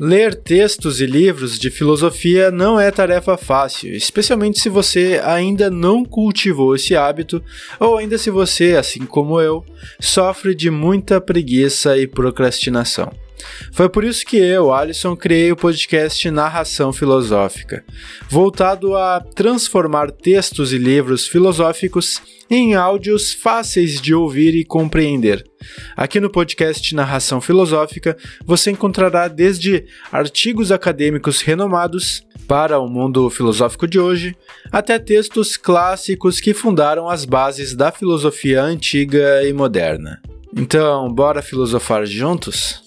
Ler textos e livros de filosofia não é tarefa fácil, especialmente se você ainda não cultivou esse hábito ou ainda se você, assim como eu, sofre de muita preguiça e procrastinação. Foi por isso que eu, Alisson, criei o podcast Narração Filosófica, voltado a transformar textos e livros filosóficos em áudios fáceis de ouvir e compreender. Aqui no podcast Narração Filosófica você encontrará desde artigos acadêmicos renomados para o mundo filosófico de hoje, até textos clássicos que fundaram as bases da filosofia antiga e moderna. Então, bora filosofar juntos?